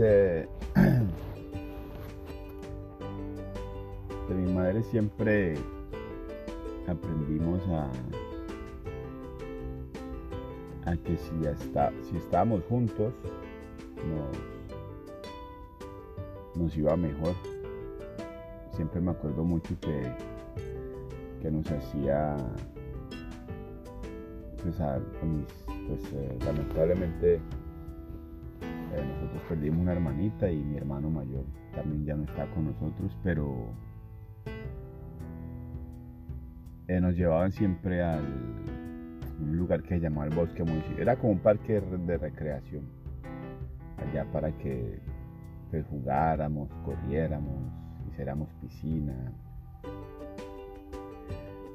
de, mi madre siempre aprendimos a, a que si, está, si estábamos juntos nos, nos iba mejor. Siempre me acuerdo mucho que, que nos hacía, pues, pues eh, lamentablemente perdimos una hermanita y mi hermano mayor también ya no está con nosotros, pero eh, nos llevaban siempre al un lugar que se llamaba el Bosque Municipal. Era como un parque de recreación. Allá para que pues, jugáramos, corriéramos, hiciéramos piscina.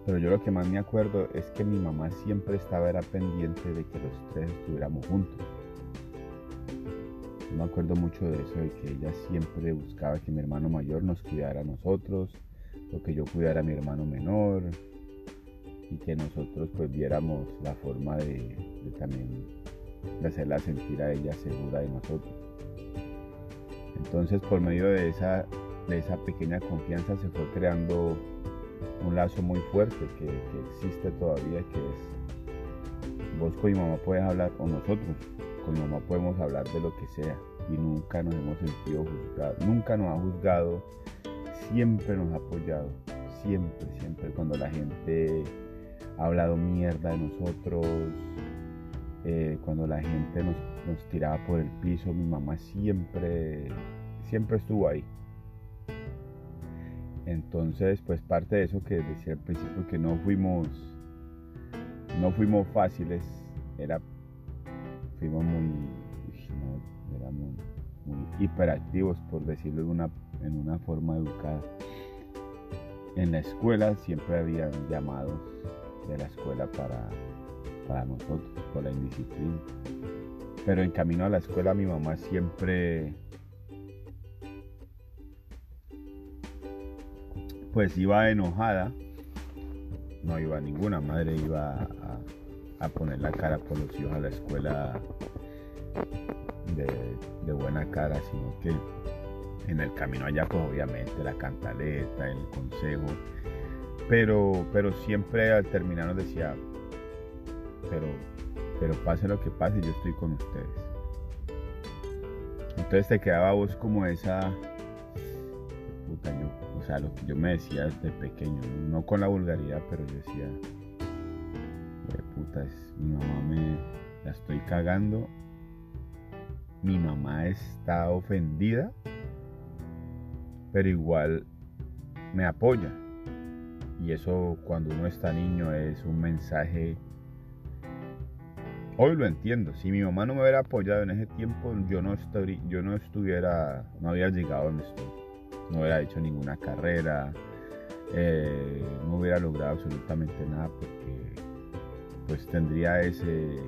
Pero yo lo que más me acuerdo es que mi mamá siempre estaba era pendiente de que los tres estuviéramos juntos. Yo me acuerdo mucho de eso, de que ella siempre buscaba que mi hermano mayor nos cuidara a nosotros, o que yo cuidara a mi hermano menor, y que nosotros pues viéramos la forma de, también de hacerla sentir a ella segura de nosotros. Entonces por medio de esa, de esa pequeña confianza se fue creando un lazo muy fuerte que, existe todavía, que es vos con mi mamá puedes hablar, o nosotros con mamá podemos hablar de lo que sea y nunca nos hemos sentido juzgados, nunca nos ha juzgado, siempre nos ha apoyado, siempre, siempre cuando la gente ha hablado mierda de nosotros. Eh, cuando la gente nos, tiraba por el piso, mi mamá siempre, siempre estuvo ahí. Entonces, pues parte de eso que decía al principio que no fuimos, no fuimos fáciles, era, fuimos muy, éramos muy hiperactivos, por decirlo de una, en una forma educada. En la escuela siempre habían llamados de la escuela para, para nosotros, por la indisciplina. Pero en camino a la escuela mi mamá siempre pues iba enojada, no iba ninguna madre, iba a, poner la cara por los hijos a la escuela de, de, buena cara, sino que en el camino allá pues obviamente la cantaleta, el consejo, pero, pero siempre al terminar nos decía, pero, pero pase lo que pase, yo estoy con ustedes. Entonces te quedaba vos como esa, puta, yo, o sea, lo que yo me decía desde pequeño, no, con la vulgaridad, pero yo decía, mi mamá me la estoy cagando, mi mamá está ofendida, pero igual me apoya. Y eso cuando uno está niño es un mensaje... Hoy lo entiendo. Si mi mamá no me hubiera apoyado en ese tiempo, yo no, yo no estuviera, no había llegado donde estoy. No hubiera hecho ninguna carrera, eh, no hubiera logrado absolutamente nada porque pues tendría ese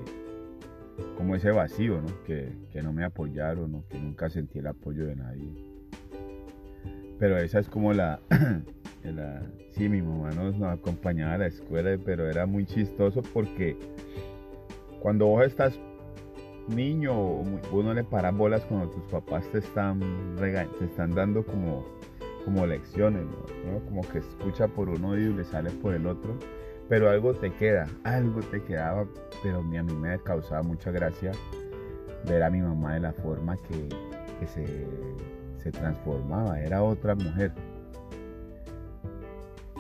como ese vacío, ¿no? Que, que no me apoyaron, ¿no? que nunca sentí el apoyo de nadie. Pero esa es como la, sí, mi mamá nos, acompañaba a la escuela, pero era muy chistoso porque cuando vos estás niño, vos no le paras bolas cuando tus papás te están te están dando como, como lecciones, como que escucha por uno y le sale por el otro, pero algo te queda, algo te quedaba, pero a mí me causaba mucha gracia ver a mi mamá de la forma que, se, transformaba, era otra mujer.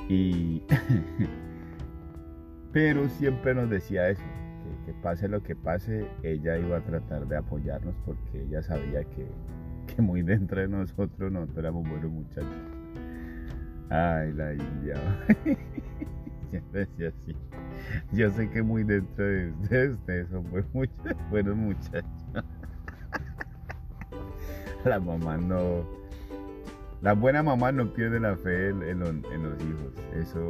Y pero siempre nos decía eso, que, pase lo que pase, ella iba a tratar de apoyarnos porque ella sabía que, muy dentro de nosotros nosotros éramos buenos muchachos. Ay, la India. decía así. Yo sé que muy dentro de ustedes, ustedes son buenos muchachos. La mamá no la buena mamá no pierde la fe en, los, hijos. Eso,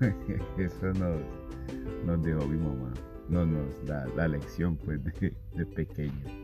eso nos, dejó mi mamá. No nos da la lección pues de pequeño.